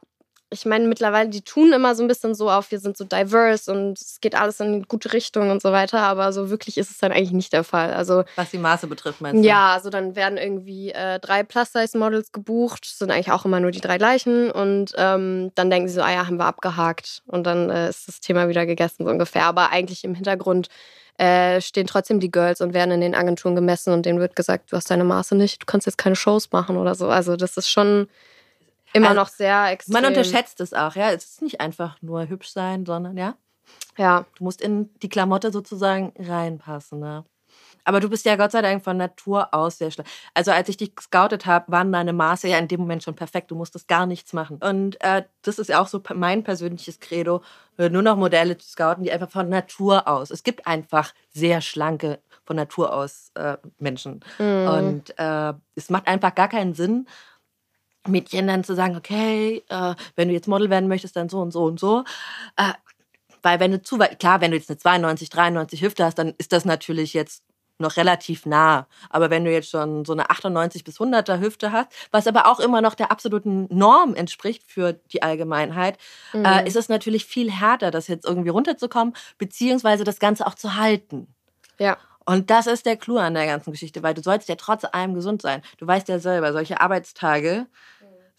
ich meine, mittlerweile, die tun immer so ein bisschen so auf, wir sind so diverse und es geht alles in die gute Richtung und so weiter, aber so wirklich ist es dann eigentlich nicht der Fall. Also Was die Maße betrifft, meinst du? ja, also dann werden irgendwie äh, drei Plus-Size-Models gebucht, sind eigentlich auch immer nur die drei gleichen und ähm, dann denken sie so, ah ja, haben wir abgehakt und dann äh, ist das Thema wieder gegessen so ungefähr. Aber eigentlich im Hintergrund äh, stehen trotzdem die Girls und werden in den Agenturen gemessen und denen wird gesagt, du hast deine Maße nicht, du kannst jetzt keine Shows machen oder so. Also das ist schon immer Also, noch sehr extrem. Man unterschätzt es auch, ja. Es ist nicht einfach nur hübsch sein, sondern ja. Ja, Du musst in die Klamotte sozusagen reinpassen, ne? Aber du bist ja Gott sei Dank von Natur aus sehr schlank. Also als ich dich gescoutet habe, waren deine Maße ja in dem Moment schon perfekt. Du musstest gar nichts machen. Und äh, das ist ja auch so mein persönliches Credo, äh, nur noch Modelle zu scouten, die einfach von Natur aus. Es gibt einfach sehr schlanke von Natur aus äh, Menschen. Mhm. Und äh, es macht einfach gar keinen Sinn, Mädchen dann zu sagen, okay, äh, wenn du jetzt Model werden möchtest, dann so und so und so. Äh, weil wenn du zu weit, klar, wenn du jetzt eine 92, 93 Hüfte hast, dann ist das natürlich jetzt noch relativ nah. Aber wenn du jetzt schon so eine 98 bis 100er Hüfte hast, was aber auch immer noch der absoluten Norm entspricht für die Allgemeinheit, Mhm. äh, ist es natürlich viel härter, das jetzt irgendwie runterzukommen, beziehungsweise das Ganze auch zu halten. ja. Und das ist der Clou an der ganzen Geschichte, weil du sollst ja trotz allem gesund sein. Du weißt ja selber, solche Arbeitstage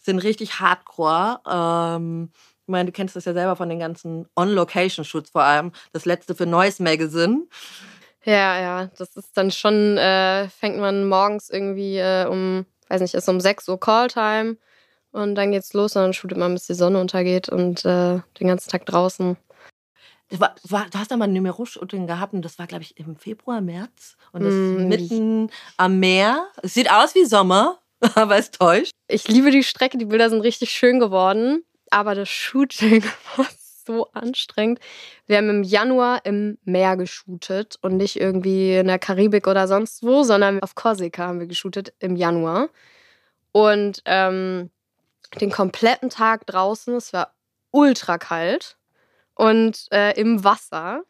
sind richtig hardcore. Ähm, ich meine, du kennst das ja selber von den ganzen On-Location-Shoots vor allem. Das letzte für Neues Magazine. Ja, ja, das ist dann schon, äh, fängt man morgens irgendwie äh, um, weiß nicht, ist um 6 Uhr Calltime und dann geht's los und dann shootet man, bis die Sonne untergeht und äh, den ganzen Tag draußen. War, war, du hast da mal ein Numero-Shooting gehabt und das war, glaube ich, im Februar, März. Und das Mm, ist mitten am Meer. Es sieht aus wie Sommer, aber es täuscht. Ich liebe die Strecke, die Bilder sind richtig schön geworden, aber das Shooting war so anstrengend. Wir haben im Januar im Meer geshootet und nicht irgendwie in der Karibik oder sonst wo, sondern auf Korsika haben wir geshootet im Januar. Und ähm, den kompletten Tag draußen, es war ultra kalt und äh, im Wasser.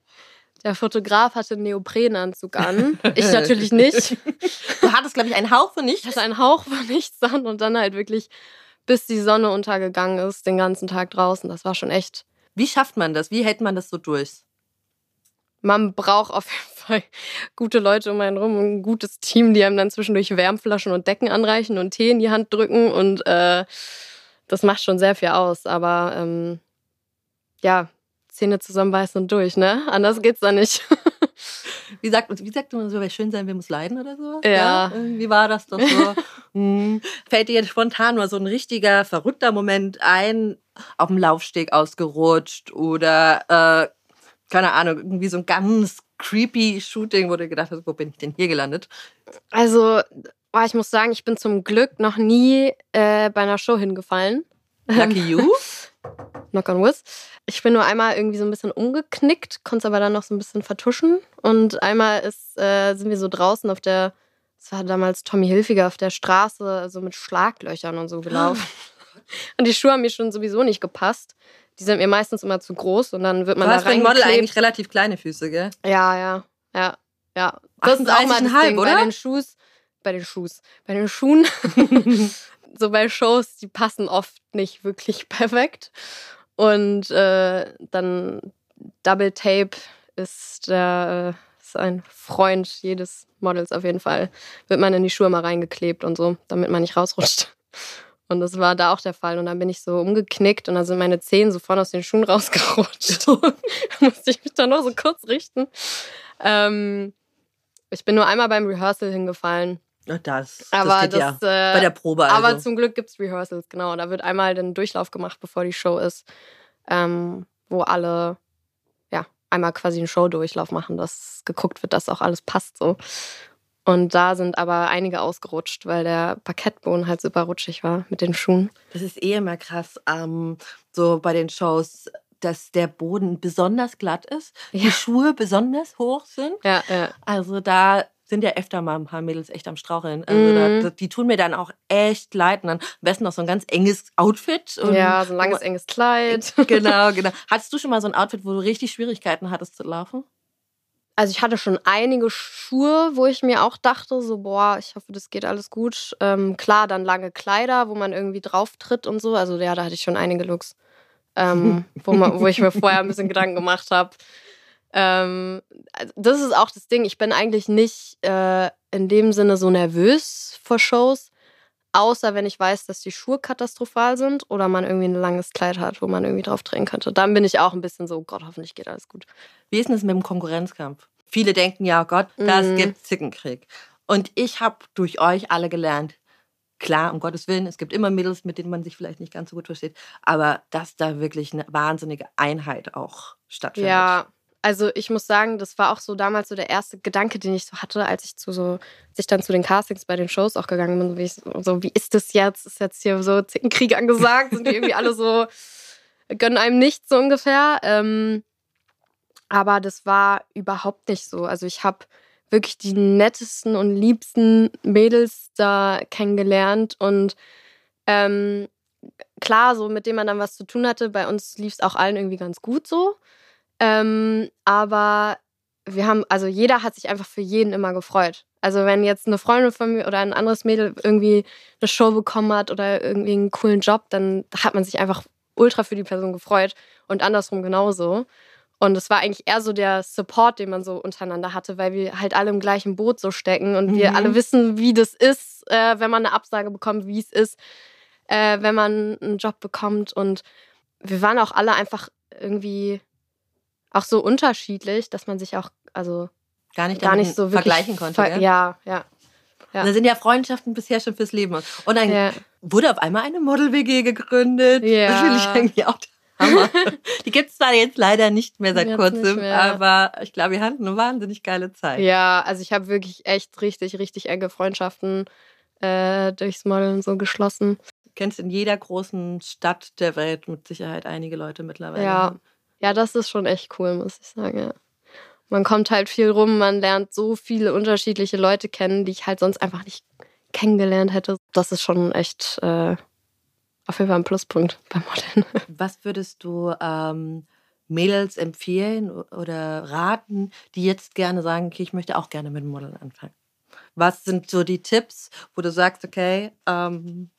Der Fotograf hatte einen Neoprenanzug an. Ich natürlich nicht. Du hattest, glaube ich, einen Hauch von Ich nichts. hatte einen Hauch von nichts an und dann halt wirklich, bis die Sonne untergegangen ist, den ganzen Tag draußen. Das war schon echt. Wie schafft man das? Wie hält man das so durch? Man braucht auf jeden Fall gute Leute um einen rum und ein gutes Team, die einem dann zwischendurch Wärmflaschen und Decken anreichen und Tee in die Hand drücken. Und äh, das macht schon sehr viel aus. Aber ähm, ja, Zähne zusammenbeißen und durch, ne? Anders geht's da nicht. Wie sagt, wie sagt man so, wer schön sein will, muss leiden oder so? Ja. Wie war das doch so? Hm. Fällt dir jetzt spontan mal so ein richtiger, verrückter Moment ein, auf dem Laufsteg ausgerutscht oder, äh, keine Ahnung, irgendwie so ein ganz creepy Shooting, wo du gedacht hast, wo bin ich denn hier gelandet? Also, oh, ich muss sagen, ich bin zum Glück noch nie äh, bei einer Show hingefallen. Lucky you? Knock on wood. Ich bin nur einmal irgendwie so ein bisschen umgeknickt, konnte es aber dann noch so ein bisschen vertuschen. Und einmal ist, äh, sind wir so draußen auf der, es war damals Tommy Hilfiger, auf der Straße, so mit Schlaglöchern und so gelaufen. und die Schuhe haben mir schon sowieso nicht gepasst. Die sind mir meistens immer zu groß und dann wird Du man hast da für ein Model reingeklebt. eigentlich relativ kleine Füße, gell? Ja, ja, ja, ja. Das ist auch mal das 38,5, Ding oder? bei den Schuhen. Bei den Schuhen. Bei den Schuhen. so bei Shows, die passen oft nicht wirklich perfekt. Und äh, dann Double Tape ist, der, äh, ist ein Freund jedes Models auf jeden Fall. Wird man in die Schuhe mal reingeklebt und so, damit man nicht rausrutscht. Und das war da auch der Fall. Und dann bin ich so umgeknickt und dann sind meine Zehen so vorne aus den Schuhen rausgerutscht. musste ich mich dann noch so kurz richten. Ähm, ich bin nur einmal beim Rehearsal hingefallen. Das, Aber das geht das, ja. äh, Bei der Probe also. aber zum Glück gibt es Rehearsals, genau. Da wird einmal den Durchlauf gemacht, bevor die Show ist, ähm, wo alle ja einmal quasi einen Showdurchlauf machen, dass geguckt wird, dass auch alles passt so. Und da sind aber einige ausgerutscht, weil der Parkettboden halt super rutschig war mit den Schuhen. Das ist eh immer krass, ähm, so bei den Shows, dass der Boden besonders glatt ist, die Ja. Schuhe besonders hoch sind. Ja, ja. Also da sind ja öfter mal ein paar Mädels echt am Straucheln. Also Mhm. da, die tun mir dann auch echt leid. Und dann am besten noch so ein ganz enges Outfit. Und ja, so ein langes, enges Kleid. Genau, genau. Hattest du schon mal so ein Outfit, wo du richtig Schwierigkeiten hattest zu laufen? Also ich hatte schon einige Schuhe, wo ich mir auch dachte, so, boah, ich hoffe, das geht alles gut. Ähm, klar, dann lange Kleider, wo man irgendwie drauf tritt und so. Also ja, da hatte ich schon einige Looks, ähm, wo, man, wo ich mir vorher ein bisschen Gedanken gemacht habe. Ähm, also das ist auch das Ding. Ich bin eigentlich nicht äh, in dem Sinne so nervös vor Shows, außer wenn ich weiß, dass die Schuhe katastrophal sind oder man irgendwie ein langes Kleid hat, wo man irgendwie drauf drehen könnte. Dann bin ich auch ein bisschen so, oh Gott, hoffentlich geht alles gut. Wie ist denn das mit dem Konkurrenzkampf? Viele denken, ja oh Gott, das Mhm. gibt Zickenkrieg. Und ich habe durch euch alle gelernt, Klar, um Gottes Willen, es gibt immer Mädels, mit denen man sich vielleicht nicht ganz so gut versteht, aber dass da wirklich eine wahnsinnige Einheit auch stattfindet. Ja, also ich muss sagen, das war auch so damals so der erste Gedanke, den ich so hatte, als ich zu so, als dann zu den Castings bei den Shows auch gegangen bin, wie, ich, so, wie ist das jetzt? Ist jetzt hier so Zickenkrieg angesagt? Sind die irgendwie alle so, gönnen einem nichts so ungefähr. Ähm, aber das war überhaupt nicht so. Also ich habe wirklich die nettesten und liebsten Mädels da kennengelernt und ähm, klar, so mit denen man dann was zu tun hatte. Bei uns lief es auch allen irgendwie ganz gut so. Ähm, aber wir haben, also jeder hat sich einfach für jeden immer gefreut. Also wenn jetzt eine Freundin von mir oder ein anderes Mädel irgendwie eine Show bekommen hat oder irgendwie einen coolen Job, dann hat man sich einfach ultra für die Person gefreut und andersrum genauso. Und es war eigentlich eher so der Support, den man so untereinander hatte, weil wir halt alle im gleichen Boot so stecken und mhm. wir alle wissen, wie das ist, äh, wenn man eine Absage bekommt, wie es ist, äh, wenn man einen Job bekommt. Und wir waren auch alle einfach irgendwie auch so unterschiedlich, dass man sich auch, also gar nicht, gar nicht so vergleichen konnte. Ver ja, ja. Ja. Da sind ja Freundschaften bisher schon fürs Leben. Und dann ja. wurde auf einmal eine Model-WG gegründet. Ja. Das will ich irgendwie auch Hammer. Die gibt es zwar jetzt leider nicht mehr seit jetzt kurzem, aber ich glaube, wir hatten eine wahnsinnig geile Zeit. Ja, also ich habe wirklich echt richtig, richtig enge Freundschaften äh, durchs Modeln so geschlossen. Du kennst in jeder großen Stadt der Welt mit Sicherheit einige Leute mittlerweile. Ja, ja das ist schon echt cool, muss ich sagen. Ja. Man kommt halt viel rum, man lernt so viele unterschiedliche Leute kennen, die ich halt sonst einfach nicht kennengelernt hätte. Das ist schon echt äh, auf jeden Fall ein Pluspunkt beim Modeln. Was würdest du ähm, Mädels empfehlen oder raten, die jetzt gerne sagen, okay, ich möchte auch gerne mit dem Modeln anfangen? Was sind so die Tipps, wo du sagst, okay, ähm,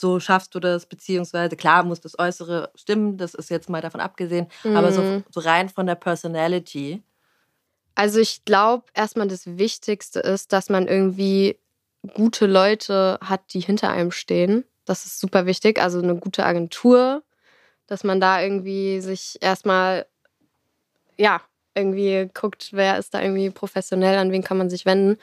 so schaffst du das, beziehungsweise klar muss das Äußere stimmen, das ist jetzt mal davon abgesehen, mhm. aber so, mhm. so rein von der Personality. Also ich glaube, erstmal das Wichtigste ist, dass man irgendwie gute Leute hat, die hinter einem stehen. Das ist super wichtig. Also eine gute Agentur, dass man da irgendwie sich erstmal, ja, irgendwie guckt, wer ist da irgendwie professionell, an wen kann man sich wenden.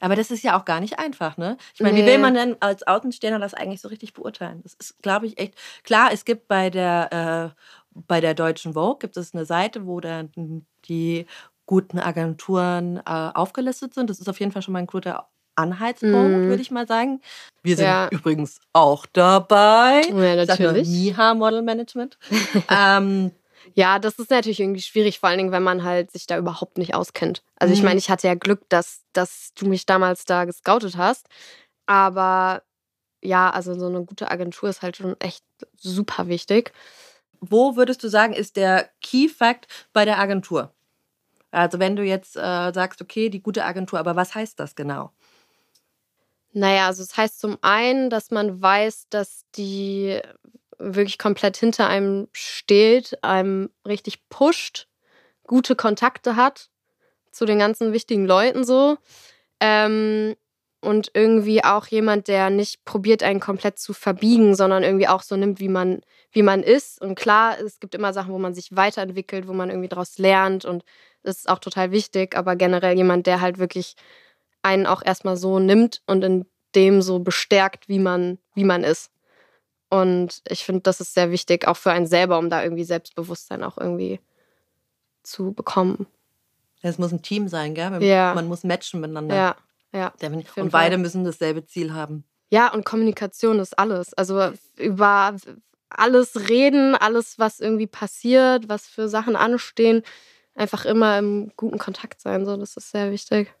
Aber das ist ja auch gar nicht einfach, ne? Ich meine, nee. wie will man denn als Außenstehender das eigentlich so richtig beurteilen? Das ist, glaube ich, echt klar. Es gibt bei der äh, bei der deutschen Vogue gibt es eine Seite, wo dann die guten Agenturen äh, aufgelistet sind. Das ist auf jeden Fall schon mal ein guter Anhaltspunkt, mm. würde ich mal sagen. Wir sind ja. übrigens auch dabei. Ja, natürlich. Miha Model Management. ähm, ja, das ist natürlich irgendwie schwierig, vor allen Dingen, wenn man halt sich da überhaupt nicht auskennt. Also ich mhm. meine, ich hatte ja Glück, dass, dass du mich damals da gescoutet hast. Aber ja, also so eine gute Agentur ist halt schon echt super wichtig. Wo würdest du sagen, ist der Key Fact bei der Agentur? Also wenn du jetzt äh, sagst, okay, die gute Agentur, aber was heißt das genau? Naja, also es das heißt zum einen, dass man weiß, dass die wirklich komplett hinter einem steht, einem richtig pusht, gute Kontakte hat zu den ganzen wichtigen Leuten so. Ähm, und irgendwie auch jemand, der nicht probiert, einen komplett zu verbiegen, sondern irgendwie auch so nimmt, wie man, wie man ist. Und klar, es gibt immer Sachen, wo man sich weiterentwickelt, wo man irgendwie daraus lernt und das ist auch total wichtig, aber generell jemand, der halt wirklich einen auch erstmal so nimmt und in dem so bestärkt, wie man, wie man ist. Und ich finde, das ist sehr wichtig, auch für einen selber, um da irgendwie Selbstbewusstsein auch irgendwie zu bekommen. Es muss ein Team sein, gell? Ja. Man muss matchen miteinander. Ja, ja. Und beide müssen dasselbe Ziel haben. Ja, und Kommunikation ist alles. Also über alles reden, alles, was irgendwie passiert, was für Sachen anstehen, einfach immer im guten Kontakt sein. So, das ist sehr wichtig.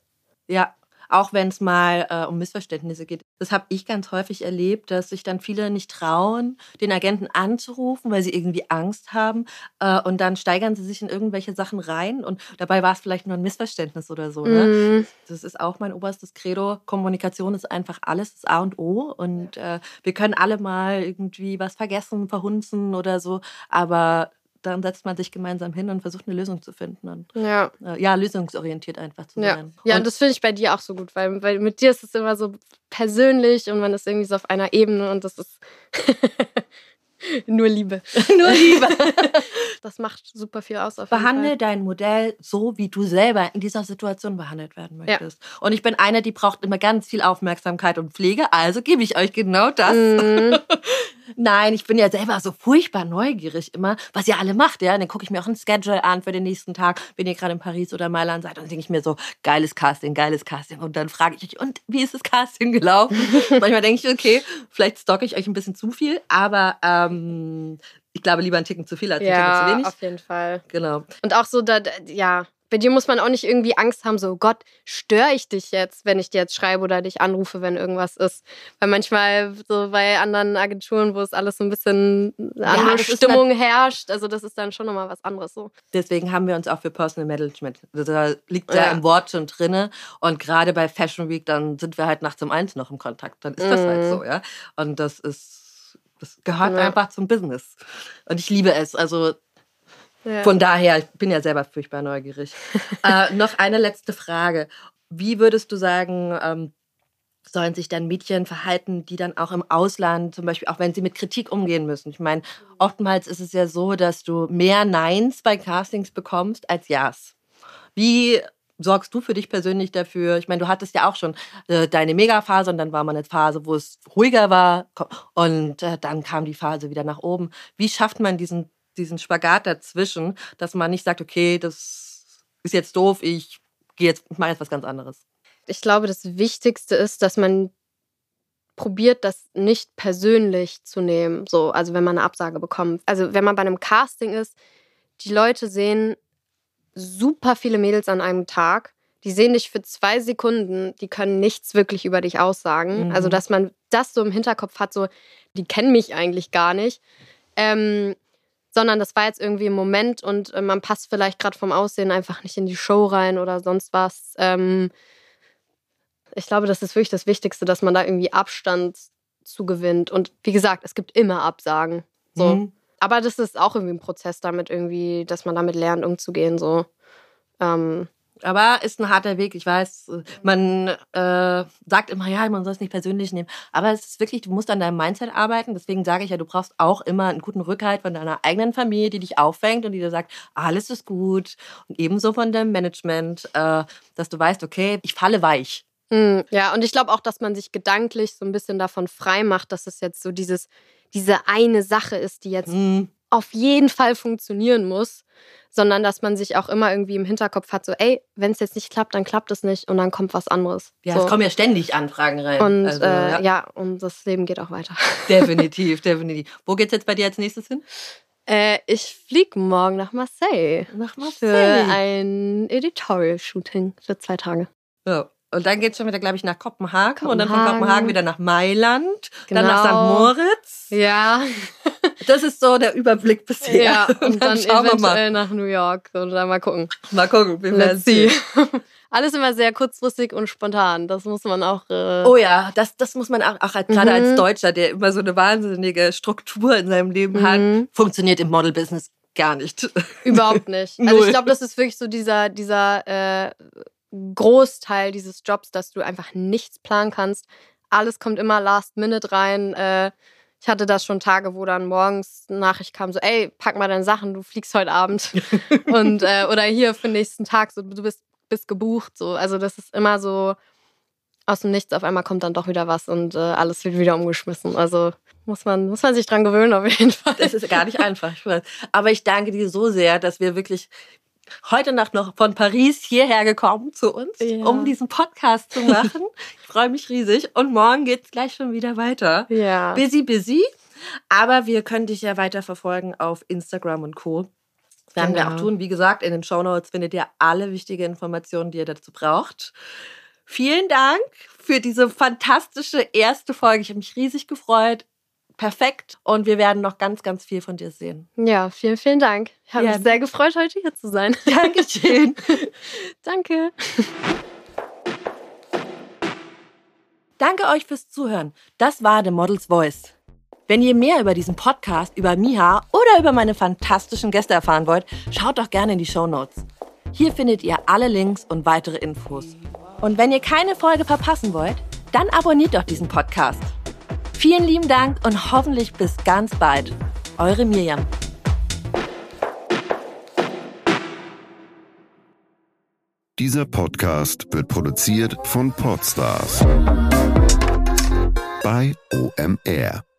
Ja, auch wenn es mal äh, um Missverständnisse geht. Das habe ich ganz häufig erlebt, dass sich dann viele nicht trauen, den Agenten anzurufen, weil sie irgendwie Angst haben. Äh, und dann steigern sie sich in irgendwelche Sachen rein und dabei war es vielleicht nur ein Missverständnis oder so. Ne? Mhm. Das ist auch mein oberstes Credo. Kommunikation ist einfach alles, das A und O. Und äh, wir können alle mal irgendwie was vergessen, verhunzen oder so. Aber dann setzt man sich gemeinsam hin und versucht eine Lösung zu finden. Und, ja. Äh, ja, lösungsorientiert einfach zu ja. sein. Ja, und, und das finde ich bei dir auch so gut, weil, weil mit dir ist es immer so persönlich und man ist irgendwie so auf einer Ebene und das ist. Nur Liebe. Nur Liebe. Das macht super viel aus. Behandle dein Modell so, wie du selber in dieser Situation behandelt werden möchtest. Und ich bin eine, die braucht immer ganz viel Aufmerksamkeit und Pflege, also gebe ich euch genau das. Mhm. Nein, ich bin ja selber so furchtbar neugierig immer, was ihr alle macht, ja. Und dann gucke ich mir auch ein Schedule an für den nächsten Tag, wenn ihr gerade in Paris oder Mailand seid. Und dann denke ich mir so, geiles Casting, geiles Casting. Und dann frage ich euch, und wie ist das Casting gelaufen? Manchmal denke ich, okay, vielleicht stocke ich euch ein bisschen zu viel, aber ähm, ich glaube lieber einen Ticken zu viel als einen Ticken zu Ja, wenig. auf jeden Fall. Genau. Und auch so, da, ja, bei dir muss man auch nicht irgendwie Angst haben, so Gott, störe ich dich jetzt, wenn ich dir jetzt schreibe oder dich anrufe, wenn irgendwas ist. Weil manchmal so bei anderen Agenturen, wo es alles so ein bisschen eine andere das ist Stimmung herrscht, also das ist dann schon nochmal was anderes so. Deswegen haben wir uns auch für Personal Management. Also Da liegt ja, Ja. im Wort schon drinne. Und gerade bei Fashion Week, dann sind wir halt nachts um eins noch im Kontakt. Dann ist das halt Mhm. so, ja. Und das ist, das gehört Ja. einfach zum Business. Und ich liebe es. Also Ja. von daher, ich bin ja selber furchtbar neugierig. äh, noch eine letzte Frage. Wie würdest du sagen, ähm, sollen sich dann Mädchen verhalten, die dann auch im Ausland, zum Beispiel auch wenn sie mit Kritik umgehen müssen? Ich meine, oftmals ist es ja so, dass du mehr Neins bei Castings bekommst als Ja's. Wie sorgst du für dich persönlich dafür? Ich meine, du hattest ja auch schon äh, deine Megaphase und dann war mal eine Phase, wo es ruhiger war und äh, dann kam die Phase wieder nach oben. Wie schafft man diesen, diesen Spagat dazwischen, dass man nicht sagt, okay, das ist jetzt doof, ich gehe jetzt, ich mache jetzt was ganz anderes? ich glaube, das Wichtigste ist, dass man probiert, das nicht persönlich zu nehmen. So, also wenn man eine Absage bekommt. Also wenn man bei einem Casting ist, die Leute sehen super viele Mädels an einem Tag. Die sehen dich für zwei Sekunden, die können nichts wirklich über dich aussagen. Mhm. Also, dass man das so im Hinterkopf hat, so, die kennen mich eigentlich gar nicht. Ähm, sondern das war jetzt irgendwie ein Moment und äh, man passt vielleicht gerade vom Aussehen einfach nicht in die Show rein oder sonst was. Ähm, ich glaube, das ist wirklich das Wichtigste, dass man da irgendwie Abstand zugewinnt. Und wie gesagt, es gibt immer Absagen. So. Mhm. Aber das ist auch irgendwie ein Prozess damit irgendwie, dass man damit lernt, umzugehen. So. Ähm, Aber ist ein harter Weg. Ich weiß, man äh, sagt immer, ja, man soll es nicht persönlich nehmen. Aber es ist wirklich, du musst an deinem Mindset arbeiten. Deswegen sage ich ja, du brauchst auch immer einen guten Rückhalt von deiner eigenen Familie, die dich auffängt und die dir sagt, alles ist gut. Und ebenso von deinem Management, äh, dass du weißt, okay, ich falle weich. Mm, Ja, und ich glaube auch, dass man sich gedanklich so ein bisschen davon frei macht, dass es jetzt so dieses, diese eine Sache ist, die jetzt Hm, auf jeden Fall funktionieren muss, sondern dass man sich auch immer irgendwie im Hinterkopf hat, so, ey, wenn es jetzt nicht klappt, dann klappt es nicht und dann kommt was anderes. Ja, so. es kommen ja ständig Anfragen rein. und Also, äh, ja, ja. und das Leben geht auch weiter. definitiv, definitiv. Wo geht's jetzt bei dir als nächstes hin? Äh, ich fliege morgen nach Marseille Nach für ein Editorial-Shooting für zwei Tage. Ja. Und dann geht's schon wieder, glaube ich, nach Kopenhagen, und dann von Kopenhagen. Kopenhagen wieder nach Mailand, dann nach St. Genau. Moritz. Ja, Das ist so der Überblick bisher. ja. Und dann, schauen wir mal. eventuell nach New York und dann mal gucken. Mal gucken, wir Let's see. sehen. Alles immer sehr kurzfristig und spontan. Das muss man auch. Äh, Oh ja, das, das muss man auch, auch als, gerade Mhm. als Deutscher, der immer so eine wahnsinnige Struktur in seinem Leben hat, Mhm. funktioniert im Model-Business gar nicht. Überhaupt nicht. Also ich glaube, das ist wirklich so dieser, dieser äh, Großteil dieses Jobs, dass du einfach nichts planen kannst. Alles kommt immer last minute rein. Äh, ich hatte das schon Tage, wo dann morgens eine Nachricht kam, so, ey, pack mal deine Sachen, du fliegst heute Abend. Und, äh, oder hier für den nächsten Tag, so, du bist, bist gebucht. So. Also das ist immer so aus dem Nichts, auf einmal kommt dann doch wieder was und äh, alles wird wieder umgeschmissen. Also muss man, muss man sich dran gewöhnen, auf jeden Fall. Das ist gar nicht einfach. Aber ich danke dir so sehr, dass wir wirklich heute Nacht noch von Paris hierher gekommen zu uns, Ja. um diesen Podcast zu machen. ich freue mich riesig. Und morgen geht's gleich schon wieder weiter. Ja. Busy, busy. Aber wir können dich ja weiter verfolgen auf Instagram und Co. Das werden wir Genau. auch tun. Wie gesagt, in den Shownotes findet ihr alle wichtigen Informationen, die ihr dazu braucht. Vielen Dank für diese fantastische erste Folge. Ich habe mich riesig gefreut. Perfekt. Und wir werden noch ganz, ganz viel von dir sehen. Ja, vielen, vielen Dank. Ich habe Ja. mich sehr gefreut, heute hier zu sein. Dankeschön. Danke. Danke euch fürs Zuhören. Das war The Model's Voice. Wenn ihr mehr über diesen Podcast, über Miha oder über meine fantastischen Gäste erfahren wollt, schaut doch gerne in die Show Notes. Hier findet ihr alle Links und weitere Infos. Und wenn ihr keine Folge verpassen wollt, dann abonniert doch diesen Podcast. Vielen lieben Dank und hoffentlich bis ganz bald. Eure Mirjam. Dieser Podcast wird produziert von Podstars bei OMR.